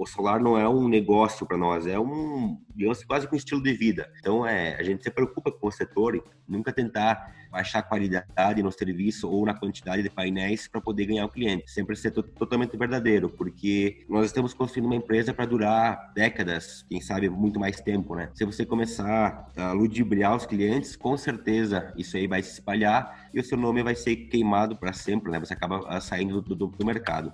o solar não é um negócio para nós, é um, digamos, quase um estilo de vida. Então, é, a gente se preocupa com o setor, nunca tentar baixar a qualidade no serviço ou na quantidade de painéis para poder ganhar o cliente. Sempre ser totalmente verdadeiro, porque nós estamos construindo uma empresa para durar décadas, quem sabe muito mais tempo, né? Se você começar a ludibriar os clientes, com certeza isso aí vai se espalhar e o seu nome vai ser queimado para sempre, né? Você acaba ah, saindo do, do, do mercado.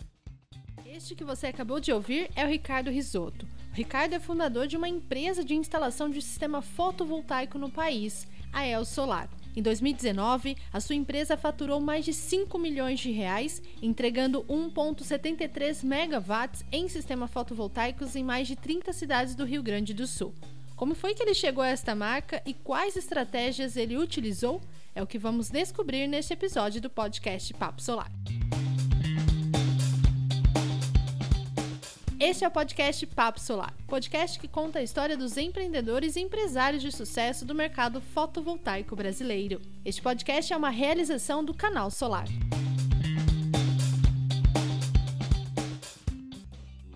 Este que você acabou de ouvir é o Ricardo Risotto. O Ricardo é fundador de uma empresa de instalação de sistema fotovoltaico no país, a El Solar. Em 2019, a sua empresa faturou mais de 5 milhões de reais, entregando 1,73 megawatts em sistemas fotovoltaicos em mais de 30 cidades do Rio Grande do Sul. Como foi que ele chegou a esta marca e quais estratégias ele utilizou? É o que vamos descobrir neste episódio do podcast Papo Solar. Este é o podcast Papo Solar, podcast que conta a história dos empreendedores e empresários de sucesso do mercado fotovoltaico brasileiro. Este podcast é uma realização do Canal Solar.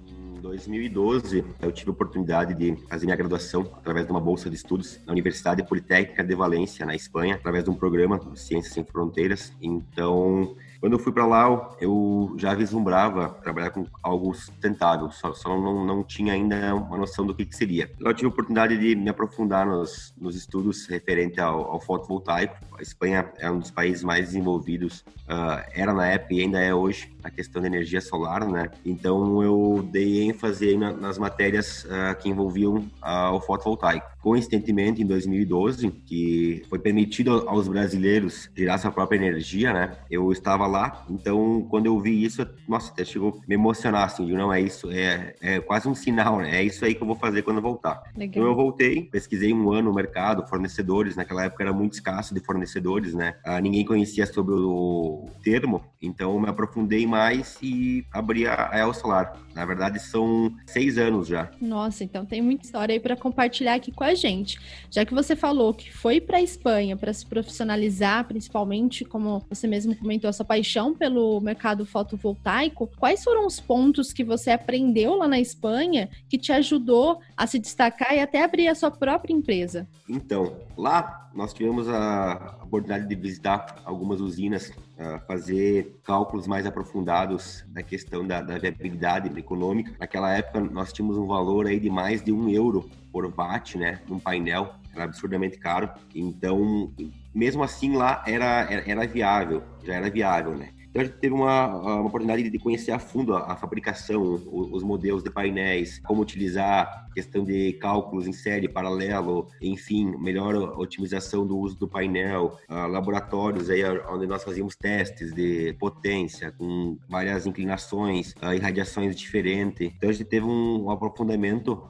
Em 2012, eu tive a oportunidade de fazer minha graduação através de uma bolsa de estudos na Universidade Politécnica de Valência, na Espanha, através de um programa Ciências Sem Fronteiras. Então, quando eu fui para lá, eu já vislumbrava trabalhar com algo sustentável, só, só não, não tinha ainda uma noção do que, que seria. Eu tive a oportunidade de me aprofundar nos, nos estudos referentes ao, ao, fotovoltaico. A Espanha é um dos países mais desenvolvidos, uh, era na época e ainda é hoje, na questão da energia solar, né? Então eu dei ênfase na, nas matérias uh, que envolviam uh, o fotovoltaico. Coincidentemente, em 2012, que foi permitido aos brasileiros gerar sua própria energia, né? Eu estava lá, então quando eu vi isso, nossa, até chegou a me emocionar, assim, de não é isso, é, é quase um sinal, né? É isso aí que eu vou fazer quando eu voltar. Legal. Então eu voltei, pesquisei um ano no mercado, fornecedores, naquela época era muito escasso de fornecedores, né? Ah, ninguém conhecia sobre o termo, então me aprofundei mais e abri a El Solar. Na verdade, são seis anos já. Nossa, então tem muita história aí para compartilhar aqui com a gente. Já que você falou que foi para a Espanha para se profissionalizar, principalmente, como você mesmo comentou, essa paixão pelo mercado fotovoltaico, quais foram os pontos que você aprendeu lá na Espanha que te ajudou a se destacar e até abrir a sua própria empresa? Então, lá nós tivemos a oportunidade de visitar algumas usinas, fazer cálculos mais aprofundados da questão da, da, viabilidade econômica. Naquela época, nós tínhamos um valor aí de mais de um euro por watt, né, num painel, era absurdamente caro. Então, mesmo assim, lá era, era, era viável, já era viável, né. Então a gente teve uma, uma oportunidade de conhecer a fundo a, a fabricação, os, os, modelos de painéis, como utilizar questão de cálculos em série, paralelo, enfim, melhor otimização do uso do painel, uh, laboratórios aí onde nós fazíamos testes de potência com várias inclinações uh, e radiações diferentes. Então a gente teve um, aprofundamento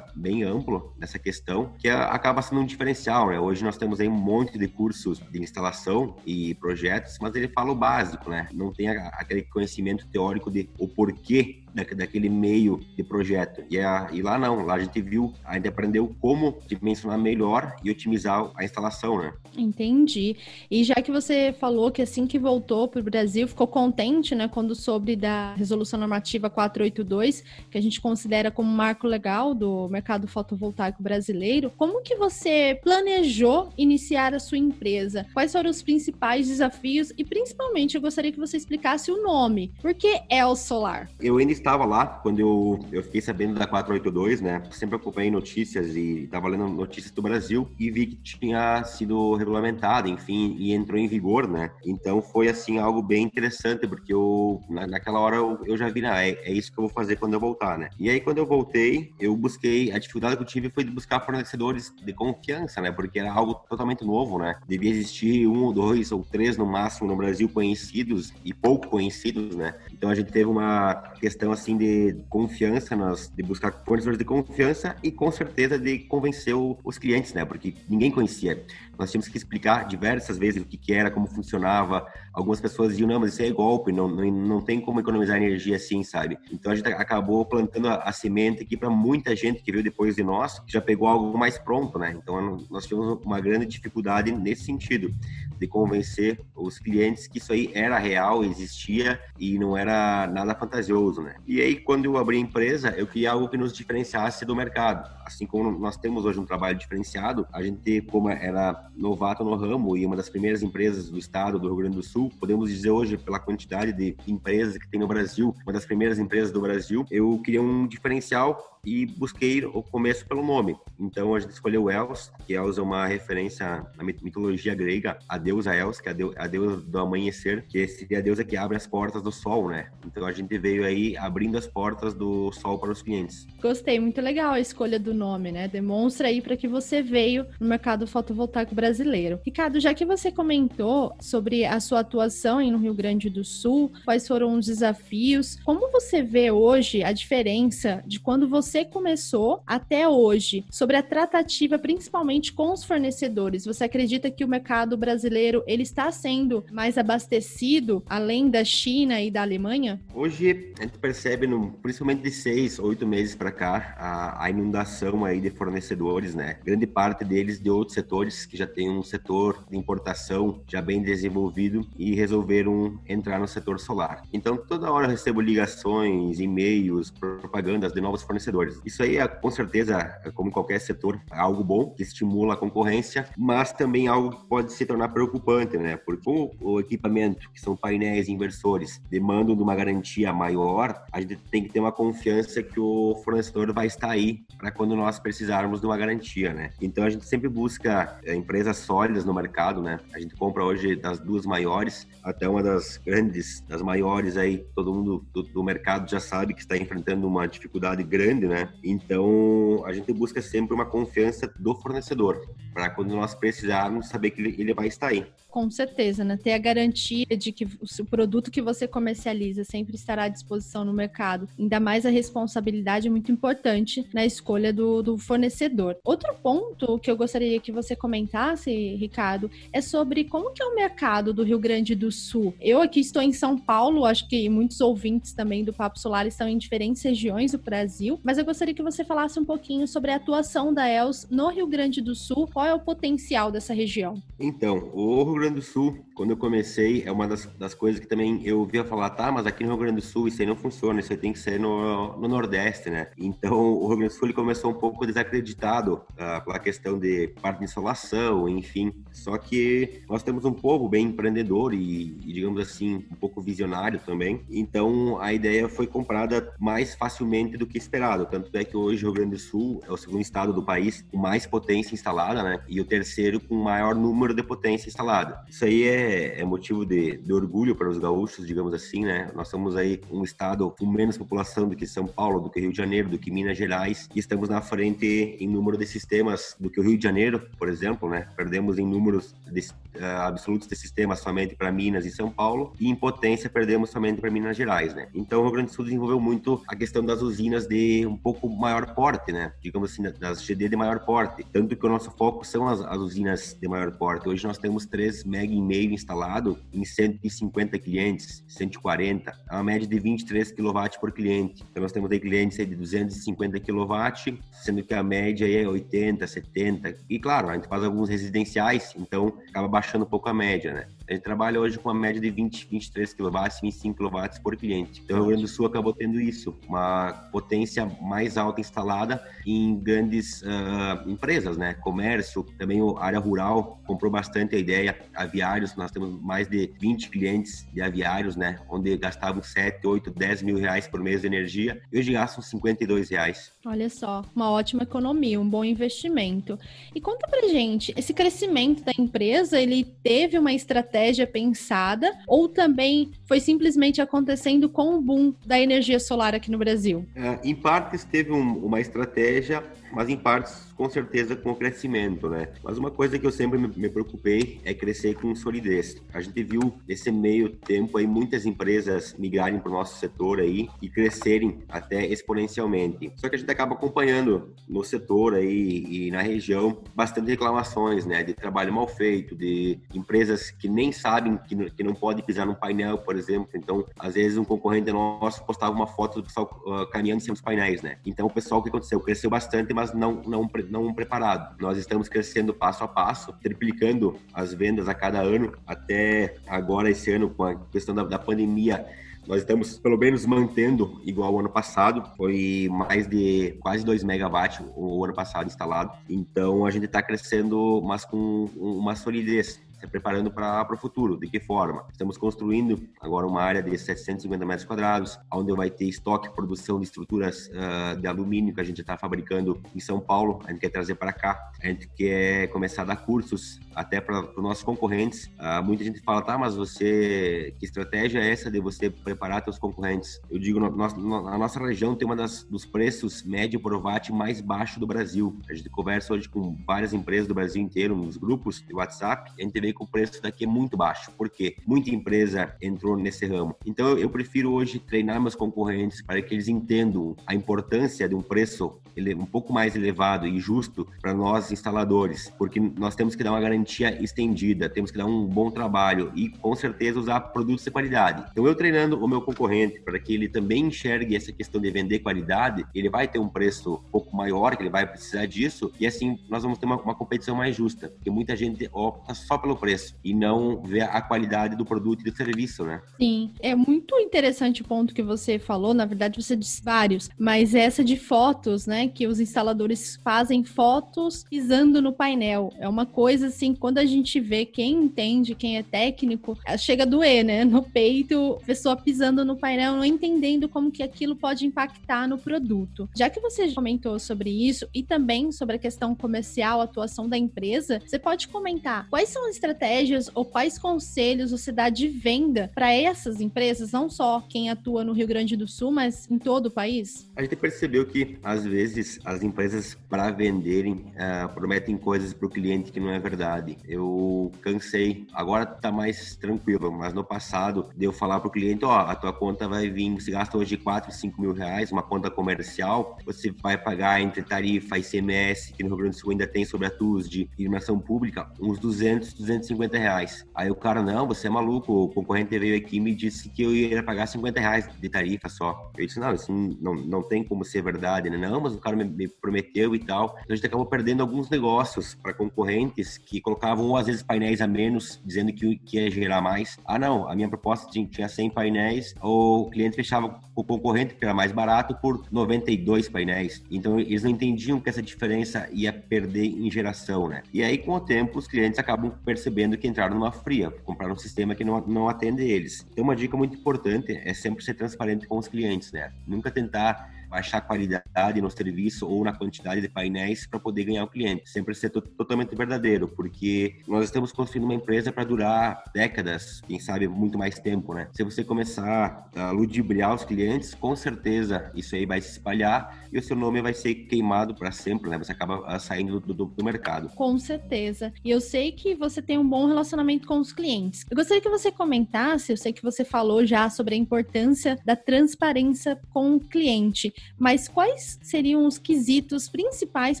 bem amplo nessa questão que acaba sendo um diferencial, né? Hoje nós temos aí um monte de cursos de instalação e projetos, mas ele fala o básico, né? Não tem aquele conhecimento teórico de o porquê daquele meio de projeto. E, a, e lá não, lá a gente viu, a gente aprendeu como dimensionar melhor e otimizar a instalação, né? Entendi. E já que você falou que assim que voltou para o Brasil, ficou contente, né, quando soube da resolução normativa 482, que a gente considera como marco legal do mercado fotovoltaico brasileiro, como que você planejou iniciar a sua empresa? Quais foram os principais desafios? E principalmente eu gostaria que você explicasse o nome. Por que El Solar? Eu ainda estava lá quando eu, eu fiquei sabendo da 482, né? Sempre acompanhei notícias e estava lendo notícias do Brasil e vi que tinha sido regulamentado, enfim, e entrou em vigor, né? Então foi assim algo bem interessante porque eu na, naquela hora eu, eu já vi, né? É, é, isso que eu vou fazer quando eu voltar, né? E aí quando eu voltei, eu busquei a dificuldade que eu tive foi de buscar fornecedores de confiança, né? Porque era algo totalmente novo, né? Devia existir um ou dois ou três no máximo no Brasil conhecidos e pouco conhecidos, né? Então a gente teve uma questão assim de confiança, nós de buscar fornecedores de confiança e com certeza de convencer o, os clientes, né? Porque ninguém conhecia. Nós tínhamos que explicar diversas vezes o que, que era, como funcionava. Algumas pessoas diziam, não, mas isso é golpe, não, não, não tem como economizar energia assim, sabe? Então a gente acabou plantando a, a semente aqui para muita gente que veio depois de nós, que já pegou algo mais pronto, né? Então nós tivemos uma grande dificuldade nesse sentido. De convencer os clientes que isso aí era real, existia e não era nada fantasioso, né? E aí, quando eu abri a empresa, eu queria algo que nos diferenciasse do mercado. Assim como nós temos hoje um trabalho diferenciado, a gente, como era novato no ramo e uma das primeiras empresas do estado do Rio Grande do Sul, podemos dizer hoje, pela quantidade de empresas que tem no Brasil, uma das primeiras empresas do Brasil, eu queria um diferencial e busquei o começo pelo nome. Então a gente escolheu Els, que Els é uma referência na mitologia grega, a deusa Els, que é a deusa do amanhecer, que seria a deusa que abre as portas do sol, né? Então a gente veio aí abrindo as portas do sol para os clientes. Gostei, muito legal a escolha do nome, né? Demonstra aí para que você veio no mercado fotovoltaico brasileiro. Ricardo, já que você comentou sobre a sua atuação no Rio Grande do Sul, quais foram os desafios, como você vê hoje a diferença de quando você você começou até hoje, sobre a tratativa principalmente com os fornecedores. Você acredita que o mercado brasileiro ele está sendo mais abastecido além da China e da Alemanha? Hoje a gente percebe, no, principalmente de seis, oito meses para cá, a, a, inundação aí de fornecedores, né? Grande parte deles de outros setores que já tem um setor de importação já bem desenvolvido e resolveram entrar no setor solar. Então toda hora eu recebo ligações, e-mails, propagandas de novos fornecedores fornecedores. Isso aí é, com certeza, é como qualquer setor, é algo bom, que estimula a concorrência, mas também algo que pode se tornar preocupante, né? Porque como o equipamento, que são painéis inversores, demandam de uma garantia maior, a gente tem que ter uma confiança que o fornecedor vai estar aí para quando nós precisarmos de uma garantia, né? Então a gente sempre busca é, empresas sólidas no mercado, né? A gente compra hoje das duas maiores até uma das grandes, das maiores aí, todo mundo do, do mercado já sabe que está enfrentando uma dificuldade grande, né? Né? Então, a gente busca sempre uma confiança do fornecedor, para quando nós precisarmos saber que ele, vai estar aí. Com certeza, né? Ter a garantia de que o produto que você comercializa sempre estará à disposição no mercado. Ainda mais a responsabilidade é muito importante na escolha do, do fornecedor. Outro ponto que eu gostaria que você comentasse, Ricardo, é sobre como que é o mercado do Rio Grande do Sul. Eu aqui estou em São Paulo, acho que muitos ouvintes também do Papo Solar estão em diferentes regiões do Brasil, mas eu gostaria que você falasse um pouquinho sobre a atuação da ELS no Rio Grande do Sul. Qual é o potencial dessa região? Então, o Rio Grande do Sul, quando eu comecei, é uma das, das coisas que também eu ouvia falar, tá, mas aqui no Rio Grande do Sul isso aí não funciona, isso aí tem que ser no, no Nordeste, né? Então, o Rio Grande do Sul ele começou um pouco desacreditado uh, pela questão de parte de insolação, enfim. Só que nós temos um povo bem empreendedor e, e, digamos assim, um pouco visionário também. Então, a ideia foi comprada mais facilmente do que esperado. Tanto é que hoje o Rio Grande do Sul é o segundo estado do país com mais potência instalada, né? E o terceiro com maior número de potência instalada. Isso aí é, é motivo de, de, orgulho para os gaúchos, digamos assim, né? Nós somos aí um estado com menos população do que São Paulo, do que Rio de Janeiro, do que Minas Gerais, e estamos na frente em número de sistemas do que o Rio de Janeiro, por exemplo, né? Perdemos em números de, uh, absolutos de sistemas somente para Minas e São Paulo, e em potência perdemos somente para Minas Gerais, né? Então o Rio Grande do Sul desenvolveu muito a questão das usinas de um pouco maior porte, né? Digamos assim, das GD de maior porte. Tanto que o nosso foco são as, as usinas de maior porte. Hoje nós temos 3 mega e meio instalado em 150 clientes, 140, é uma média de 23 kW por cliente. Então nós temos aí clientes aí de 250 kW, sendo que a média aí é 80, 70. E claro, a gente faz alguns residenciais, então acaba baixando um pouco a média, né? Gente trabalha hoje com uma média de 20, 23 kW, 25 kW por cliente. Então, o Rio Grande do Sul acabou tendo isso, uma potência mais alta instalada em grandes uh, empresas, né? Comércio, também a área rural comprou bastante a ideia. Aviários, nós temos mais de 20 clientes de aviários, né? Onde gastavam 7, 8, 10 mil reais por mês de energia e hoje gastam 52 reais. Olha só, uma ótima economia, um bom investimento. E conta pra gente, esse crescimento da empresa, ele teve uma estratégia estratégia pensada ou também foi simplesmente acontecendo com o boom da energia solar aqui no Brasil? É, em partes teve um, uma estratégia, mas em partes com certeza com o crescimento, né? Mas uma coisa que eu sempre me preocupei é crescer com solidez. A gente viu nesse meio tempo aí muitas empresas migrarem para o nosso setor aí e crescerem até exponencialmente. Só que a gente acaba acompanhando no setor aí e na região bastante reclamações, né? De trabalho mal feito, de empresas que nem sabem que, que não pode pisar num painel, por exemplo. Então, às vezes um concorrente nosso postava uma foto do pessoal uh, caminhando em cima dos painéis, né? Então, o pessoal o que aconteceu cresceu bastante, mas não não não preparado. Nós estamos crescendo passo a passo, triplicando as vendas a cada ano, até agora esse ano com a questão da, da pandemia nós estamos, pelo menos, mantendo igual ao ano passado. Foi mais de quase 2 megawatts o ano passado instalado. Então, a gente está crescendo, mas com uma solidez se preparando para o futuro. De que forma? Estamos construindo agora uma área de 750 metros quadrados, onde vai ter estoque e produção de estruturas uh, de alumínio que a gente está fabricando em São Paulo. A gente quer trazer para cá. A gente quer começar a dar cursos até para os nossos concorrentes. Uh, muita gente fala, tá, mas você, que estratégia é essa de você preparar seus concorrentes? Eu digo, no, a nossa região tem uma das dos preços médio por watt mais baixo do Brasil. A gente conversa hoje com várias empresas do Brasil inteiro nos grupos de WhatsApp. A gente vê que o preço daqui é muito baixo, porque muita empresa entrou nesse ramo. Então eu prefiro hoje treinar meus concorrentes para que eles entendam a importância de um preço um pouco mais elevado e justo para nós instaladores, porque nós temos que dar uma garantia estendida, temos que dar um bom trabalho e com certeza usar produtos de qualidade. Então eu treinando o meu concorrente para que ele também enxergue essa questão de vender qualidade, ele vai ter um preço um pouco maior, que ele vai precisar disso e assim nós vamos ter uma, uma competição mais justa, porque muita gente opta só pelo preço e não ver a qualidade do produto e do serviço, né? Sim, é muito interessante o ponto que você falou, na verdade você disse vários, mas essa de fotos, né, que os instaladores fazem fotos pisando no painel. É uma coisa assim, quando a gente vê quem entende, quem é técnico, chega a doer, né, no peito, a pessoa pisando no painel, não entendendo como que aquilo pode impactar no produto. Já que você comentou sobre isso e também sobre a questão comercial, atuação da empresa, você pode comentar quais são as estratégias ou quais conselhos você dá de venda para essas empresas, não só quem atua no Rio Grande do Sul, mas em todo o país? A gente percebeu que, às vezes, as empresas, para venderem, uh, prometem coisas para o cliente que não é verdade. Eu cansei, agora está mais tranquilo, mas no passado, de eu falar para o cliente: ó, a tua conta vai vir, você gasta hoje 4, 5 mil reais, uma conta comercial, você vai pagar entre tarifa, ICMS, que no Rio Grande do Sul ainda tem sobre a TUS de iluminação pública, uns 200, 250 reais. Aí o cara, não, você é maluco, o concorrente veio aqui e me disse que eu ia pagar 50 reais de tarifa só. Eu disse, não, isso não, não tem como ser verdade, né? Não, mas o cara me, me prometeu e tal. Então a gente acabou perdendo alguns negócios para concorrentes que colocavam, ou às vezes, painéis a menos, dizendo que, que ia gerar mais. Ah, não, a minha proposta tinha 100 painéis, o cliente fechava com o concorrente, que era mais barato, por 92 painéis. Então eles não entendiam que essa diferença ia perder em geração, né? E aí, com o tempo, os clientes acabam percebendo que entraram numa fria, compraram um sistema que não, não atende eles. Então, uma dica muito importante é sempre ser transparente com os clientes, né? Nunca tentar baixar a qualidade no serviço ou na quantidade de painéis para poder ganhar o cliente. Sempre ser totalmente verdadeiro, porque nós estamos construindo uma empresa para durar décadas, quem sabe muito mais tempo, né? Se você começar a ludibriar os clientes, com certeza isso aí vai se espalhar e o seu nome vai ser queimado para sempre, né? Você acaba ah, saindo do, do, do mercado. Com certeza. E eu sei que você tem um bom relacionamento com os clientes. Eu gostaria que você comentasse, eu sei que você falou já sobre a importância da transparência com o cliente, mas quais seriam os quesitos principais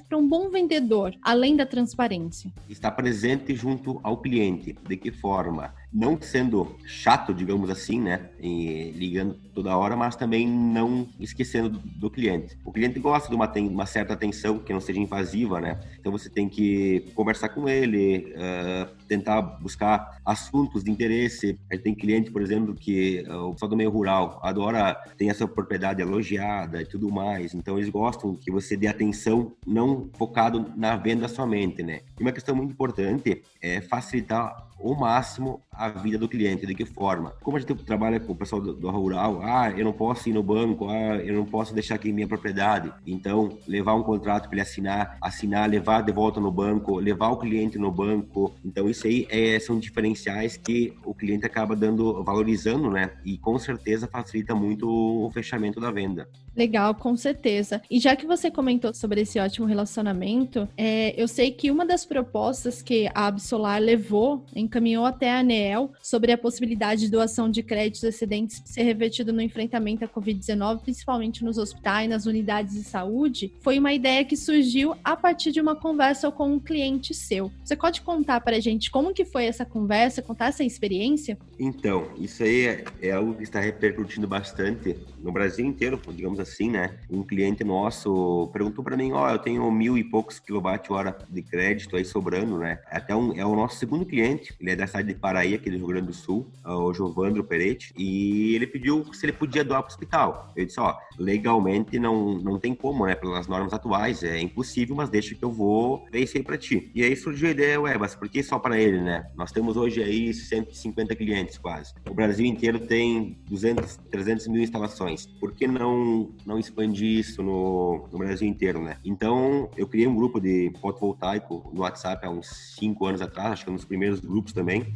para um bom vendedor, além da transparência? Estar presente junto ao cliente. De que forma? Não sendo chato, digamos assim, né? E ligando toda hora, mas também não esquecendo do, cliente. O cliente gosta de uma, uma certa atenção que não seja invasiva, né? Então você tem que conversar com ele, uh, tentar buscar assuntos de interesse. A gente tem cliente, por exemplo, que uh, o pessoal do meio rural adora, tem essa propriedade elogiada e tudo mais. Então eles gostam que você dê atenção, não focado na venda somente, né? E uma questão muito importante é facilitar o máximo a vida do cliente. De que forma? Como a gente trabalha com o pessoal do, do, rural, ah, eu não posso ir no banco, ah, eu não posso deixar aqui minha propriedade. Então, levar um contrato para ele assinar, assinar, levar de volta no banco, levar o cliente no banco. Então, isso aí é, são diferenciais que o cliente acaba dando, valorizando, né? E com certeza facilita muito o fechamento da venda. Legal, com certeza. E já que você comentou sobre esse ótimo relacionamento, é, eu sei que uma das propostas que a Absolar levou em encaminhou até a ANEEL sobre a possibilidade de doação de créditos excedentes ser revertido no enfrentamento à Covid-19, principalmente nos hospitais, nas unidades de saúde, foi uma ideia que surgiu a partir de uma conversa com um cliente seu. Você pode contar para a gente como que foi essa conversa, contar essa experiência? Então, isso aí é, é algo que está repercutindo bastante no Brasil inteiro, digamos assim, né? Um cliente nosso perguntou para mim, ó, oh, eu tenho mil e poucos quilowatt-hora de crédito aí sobrando, né? Até um, é o nosso segundo cliente, ele é da cidade de Paraí, aqui do Rio Grande do Sul, o Jovandro Peretti, e ele pediu se ele podia doar para o hospital. Eu disse, ó, legalmente não, não tem como, né? Pelas normas atuais, é impossível, mas deixa que eu vou ver isso aí para ti. E aí surgiu a ideia, ué, mas por que só para ele, né? Nós temos hoje aí 150 clientes quase. O Brasil inteiro tem 200, 300 mil instalações. Por que não, não expandir isso no, no Brasil inteiro, né? Então, eu criei um grupo de fotovoltaico no WhatsApp há uns 5 anos atrás, acho que é um dos primeiros grupos também.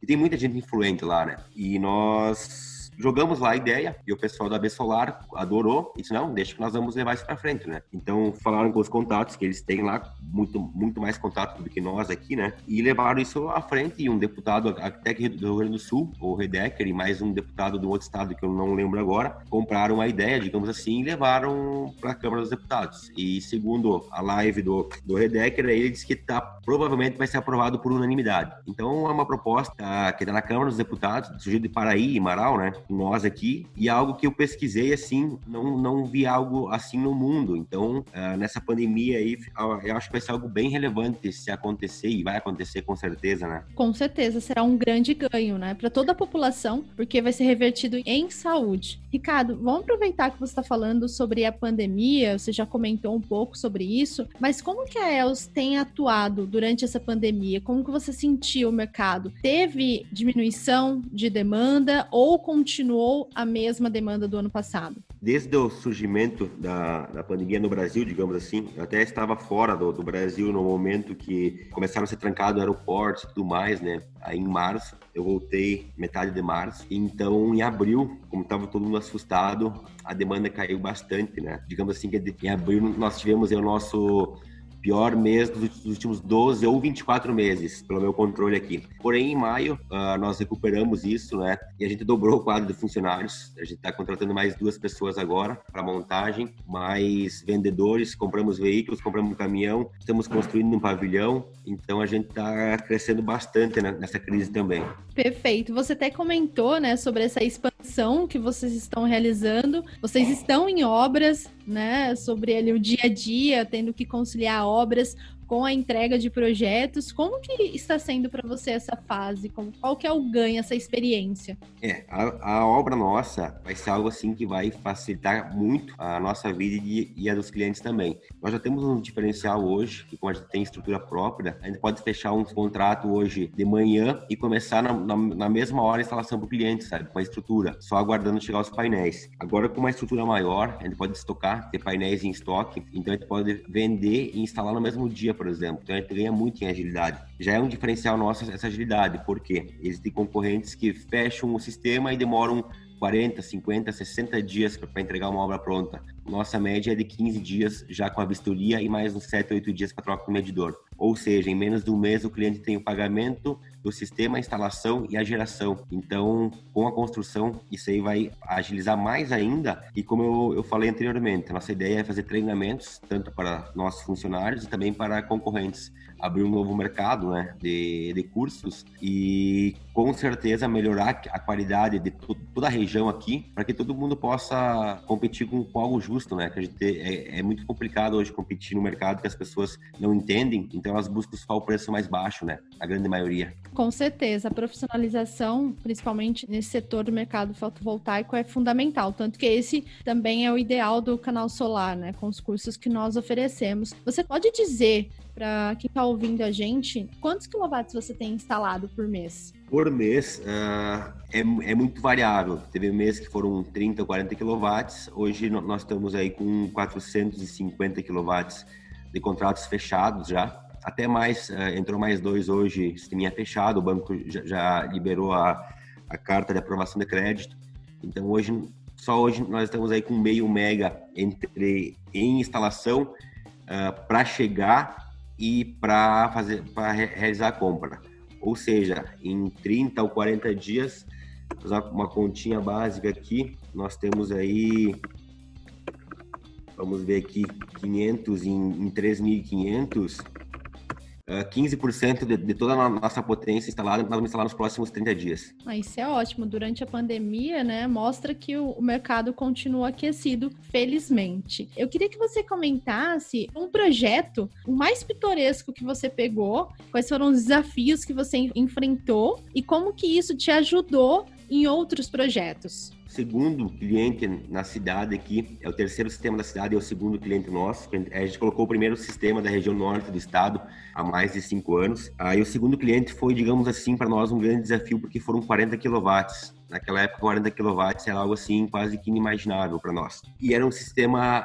E tem muita gente influente lá, né? E nós Jogamos lá a ideia e o pessoal da B Solar adorou disse, não, deixa que nós vamos levar isso para frente, né? Então falaram com os contatos que eles têm lá, muito, muito mais contato do que nós aqui, né? E levaram isso à frente e um deputado até aqui do Rio Grande do Sul, o Redecker, e mais um deputado do outro estado que eu não lembro agora, compraram a ideia, digamos assim, e levaram para a Câmara dos Deputados. E segundo a live do, do Redecker, ele disse que tá, provavelmente vai ser aprovado por unanimidade. Então é uma proposta que está na Câmara dos Deputados, surgido de Paraí e Marau, né? Nós aqui, e é algo que eu pesquisei assim, não, não vi algo assim no mundo. Então, uh, nessa pandemia aí, eu acho que vai ser algo bem relevante se acontecer, e vai acontecer com certeza, né? Com certeza, será um grande ganho, né, para toda a população, porque vai ser revertido em saúde. Ricardo, vamos aproveitar que você está falando sobre a pandemia, você já comentou um pouco sobre isso, mas como que a ELS tem atuado durante essa pandemia? Como que você sentiu o mercado? Teve diminuição de demanda ou continua continuou a mesma demanda do ano passado? Desde o surgimento da, da pandemia no Brasil, digamos assim, eu até estava fora do, do Brasil no momento que começaram a ser trancados aeroportos e tudo mais, né? Aí em março, eu voltei metade de março. Então, em abril, como estava todo mundo assustado, a demanda caiu bastante, né? Digamos assim que em abril nós tivemos o nosso pior mês dos últimos 12 ou 24 meses, pelo meu controle aqui. Porém, em maio, uh, nós recuperamos isso, né? E a gente dobrou o quadro de funcionários. A gente está contratando mais duas pessoas agora para montagem, mais vendedores, compramos veículos, compramos um caminhão, estamos construindo um pavilhão. Então, a gente está crescendo bastante né, nessa crise também. Perfeito. Você até comentou, né, sobre essa expansão que vocês estão realizando. Vocês estão em obras, né, sobre ali o dia a dia, tendo que conciliar obras com a entrega de projetos. Como que está sendo para você essa fase? Como, qual que é o ganho, essa experiência? É, a, a, obra nossa vai ser algo assim que vai facilitar muito a nossa vida e, e, a dos clientes também. Nós já temos um diferencial hoje, que como a gente tem estrutura própria, a gente pode fechar um contrato hoje de manhã e começar na, na, na mesma hora a instalação para o cliente, sabe? Com a estrutura, só aguardando chegar os painéis. Agora, com uma estrutura maior, a gente pode estocar, ter painéis em estoque, então a gente pode vender e instalar no mesmo dia por exemplo. Então a gente ganha muito em agilidade. Já é um diferencial nosso essa agilidade, porque existem concorrentes que fecham o sistema e demoram 40, 50, 60 dias para entregar uma obra pronta. Nossa média é de 15 dias já com a vistoria e mais uns 7, 8 dias para troca do medidor. Ou seja, em menos de um mês o cliente tem o pagamento do sistema, a instalação e a geração. Então, com a construção, isso aí vai agilizar mais ainda. E como eu, eu falei anteriormente, a nossa ideia é fazer treinamentos tanto para nossos funcionários e também para concorrentes. Abrir um novo mercado né, de, de cursos e com certeza melhorar a qualidade de toda a região aqui para que todo mundo possa competir com, com algo justo, né? Que a gente é, é muito complicado hoje competir no mercado que as pessoas não entendem. Então elas buscam só o preço mais baixo, né? A grande maioria. Com certeza, a profissionalização, principalmente nesse setor do mercado fotovoltaico, é fundamental. Tanto que esse também é o ideal do canal solar, né? Com os cursos que nós oferecemos. Você pode dizer para quem está ouvindo a gente, quantos quilowatts você tem instalado por mês? Por mês uh, é, é, muito variável. Teve mês que foram 30, 40 quilowatts. Hoje nós estamos aí com 450 quilowatts de contratos fechados já até mais, uh, entrou mais dois hoje, sisteminha fechado, o banco já, já, liberou a, a carta de aprovação de crédito. Então hoje, só hoje nós estamos aí com meio mega entre em instalação uh, para chegar e para fazer para re realizar a compra. ou seja, em 30 ou 40 dias, usar uma continha básica aqui, nós temos aí, vamos ver aqui, 500 em, em 3.500, 15% de, de, toda a nossa potência instalada, nós vamos instalar nos próximos 30 dias. Ah, isso é ótimo. Durante a pandemia, né, mostra que o, o, mercado continua aquecido, felizmente. Eu queria que você comentasse um projeto, o mais pitoresco que você pegou, quais foram os desafios que você enfrentou e como que isso te ajudou em outros projetos segundo cliente na cidade aqui, é o terceiro sistema da cidade, é o segundo cliente nosso. A gente colocou o primeiro sistema da região norte do estado há mais de cinco anos. Aí o segundo cliente foi, digamos assim, para nós um grande desafio, porque foram 40 quilowatts. Naquela época, 40 kW era algo assim quase que inimaginável para nós. E era um sistema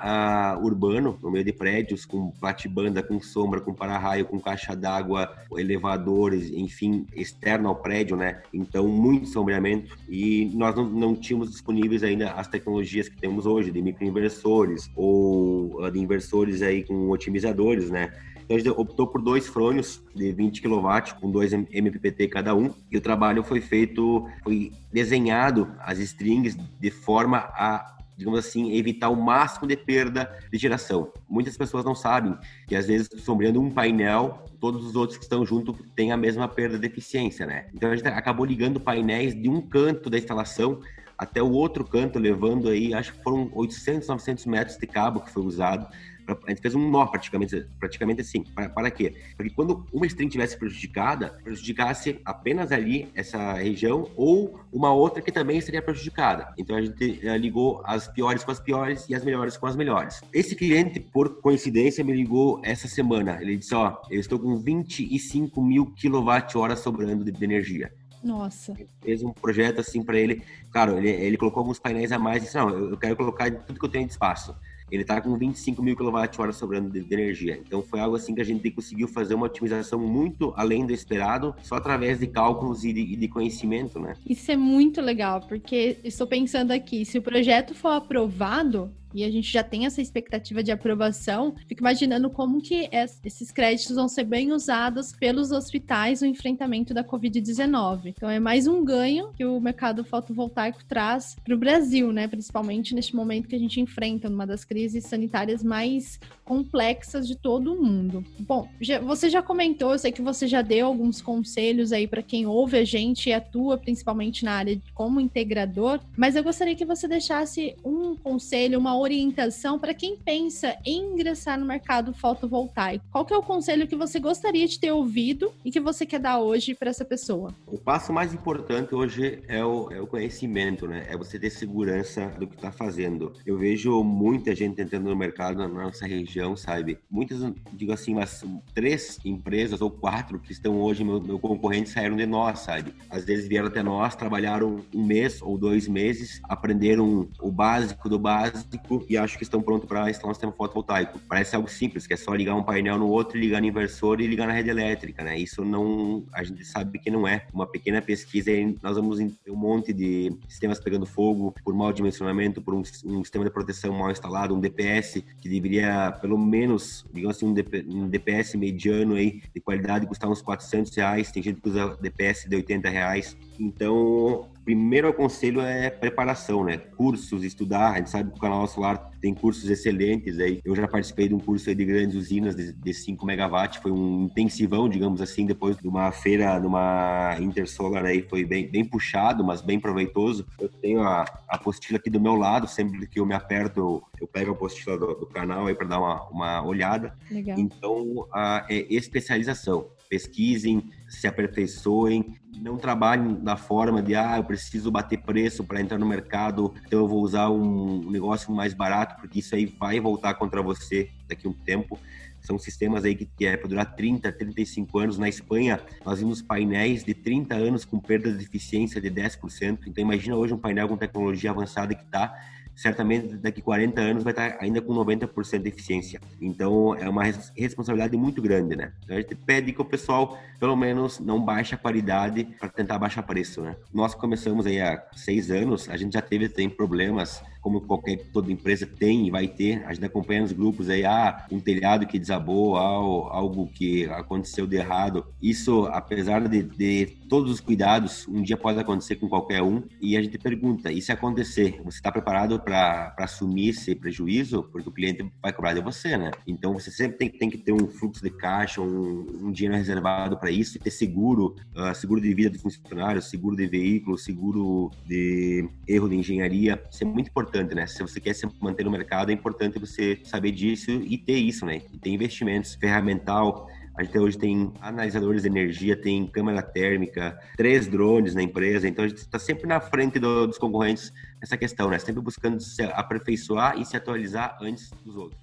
uh, urbano, no meio de prédios, com platibanda, com sombra, com para-raio, com caixa d'água, elevadores, enfim, externo ao prédio, né? Então, muito sombreamento. E nós não, não tínhamos disponíveis ainda as tecnologias que temos hoje, de microinversores ou uh, de inversores aí com otimizadores, né? Então a gente optou por dois frônios de 20 kW com dois MPPT cada um. E o trabalho foi feito, foi desenhado as strings de forma a digamos assim, evitar o máximo de perda de geração. Muitas pessoas não sabem que às vezes sombreando um painel, todos os outros que estão junto têm a mesma perda de eficiência, né? Então a gente acabou ligando painéis de um canto da instalação até o outro canto, levando aí, acho que foram 800, 900 metros de cabo que foi usado a gente fez um nó praticamente, praticamente assim. Para, para quê? Para que quando uma string tivesse prejudicada, prejudicasse apenas ali essa região ou uma outra que também seria prejudicada. Então a gente uh, ligou as piores com as piores e as melhores com as melhores. Esse cliente, por coincidência, me ligou essa semana. Ele disse: Ó, eu estou com 25 mil quilowatt-horas sobrando de, de energia. Nossa. Fez um projeto assim para ele. Claro, ele, ele colocou alguns painéis a mais e disse: Não, eu quero colocar tudo que eu tenho de espaço ele está com 25 mil kWh sobrando de, de, energia. Então foi algo assim que a gente conseguiu fazer uma otimização muito além do esperado, só através de cálculos e de, e de conhecimento, né? Isso é muito legal, porque estou pensando aqui, se o projeto for aprovado, e a gente já tem essa expectativa de aprovação, fico imaginando como que esses créditos vão ser bem usados pelos hospitais no enfrentamento da Covid-19. Então é mais um ganho que o mercado fotovoltaico traz para o Brasil, né? Principalmente neste momento que a gente enfrenta uma das crises sanitárias mais complexas de todo o mundo. Bom, já, você já comentou, eu sei que você já deu alguns conselhos aí para quem ouve a gente e atua principalmente na área como integrador, mas eu gostaria que você deixasse um conselho, uma orientação para quem pensa em ingressar no mercado fotovoltaico? Qual que é o conselho que você gostaria de ter ouvido e que você quer dar hoje para essa pessoa? O passo mais importante hoje é o, é o conhecimento, né? É você ter segurança do que está fazendo. Eu vejo muita gente entrando no mercado na nossa região, sabe? Muitas, digo assim, umas três empresas ou quatro que estão hoje meu, meu concorrente saíram de nós, sabe? Às vezes vieram até nós, trabalharam um mês ou dois meses, aprenderam o básico do básico e acho que estão prontos para instalar um sistema fotovoltaico. Parece algo simples, que é só ligar um painel no outro, ligar no inversor e ligar na rede elétrica, né? Isso não, a gente sabe que não é. Uma pequena pesquisa nós vamos ter um monte de sistemas pegando fogo por mau dimensionamento, por um, um sistema de proteção mal instalado, um DPS que deveria pelo menos, digamos assim, um, DP, um DPS mediano aí de qualidade custar uns 400 reais. Tem gente que usa DPS de 80 reais. Então, primeiro aconselho é preparação, né? Cursos, estudar. A gente sabe que o canal Solar tem cursos excelentes aí. Eu já participei de um curso de grandes usinas de, de 5 megawatts, foi um intensivão, digamos assim, depois de uma feira, numa Intersolar aí, foi bem, bem puxado, mas bem proveitoso. Eu tenho a, a apostila aqui do meu lado, sempre que eu me aperto, eu, eu pego a apostila do, do canal aí para dar uma, uma olhada. Legal. Então, a, é especialização pesquisem, se aperfeiçoem, não trabalhem da forma de ah, eu preciso bater preço para entrar no mercado, então eu vou usar um negócio mais barato, porque isso aí vai voltar contra você daqui a um tempo. São sistemas aí que, que é para durar 30, 35 anos. Na Espanha, nós vimos painéis de 30 anos com perda de eficiência de 10%. Então, imagina hoje um painel com tecnologia avançada que está certamente daqui 40 anos vai estar ainda com 90% de eficiência. Então é uma responsabilidade muito grande, né? Então, a gente pede que o pessoal, pelo menos, não baixe a qualidade para tentar baixar preço, né? Nós começamos aí há seis anos, a gente já teve tem problemas como qualquer toda empresa tem e vai ter. A gente acompanha nos grupos aí, ah, um telhado que desabou, algo que aconteceu de errado. Isso, apesar de, de todos os cuidados, um dia pode acontecer com qualquer um. E a gente pergunta, e se acontecer, você está preparado para assumir esse prejuízo? Porque o cliente vai cobrar de você, né? Então você sempre tem, tem que ter um fluxo de caixa, um, um dinheiro reservado para isso, ter seguro, uh, seguro de vida do funcionário, seguro de veículo, seguro de erro de engenharia. Isso é muito importante, né? Se você quer se manter no mercado, é importante você saber disso e ter isso, né? E ter investimentos ferramental. A gente hoje tem analisadores de energia, tem câmera térmica, três drones na empresa, então a gente está sempre na frente do, dos concorrentes nessa questão, né? Sempre buscando se aperfeiçoar e se atualizar antes dos outros.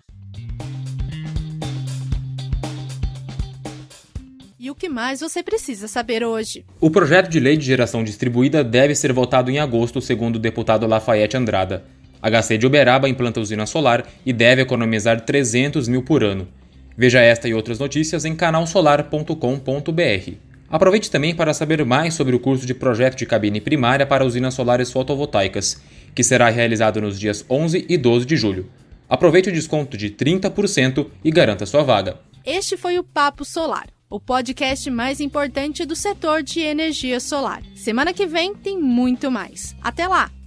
E o que mais você precisa saber hoje? O projeto de lei de geração distribuída deve ser votado em agosto, segundo o deputado Lafayette Andrada. A HC de Uberaba implanta usina solar e deve economizar 300 mil por ano. Veja esta e outras notícias em canalsolar.com.br. Aproveite também para saber mais sobre o curso de projeto de cabine primária para usinas solares fotovoltaicas, que será realizado nos dias 11 e 12 de julho. Aproveite o desconto de 30% e garanta sua vaga. Este foi o Papo Solar o podcast mais importante do setor de energia solar. Semana que vem tem muito mais. Até lá!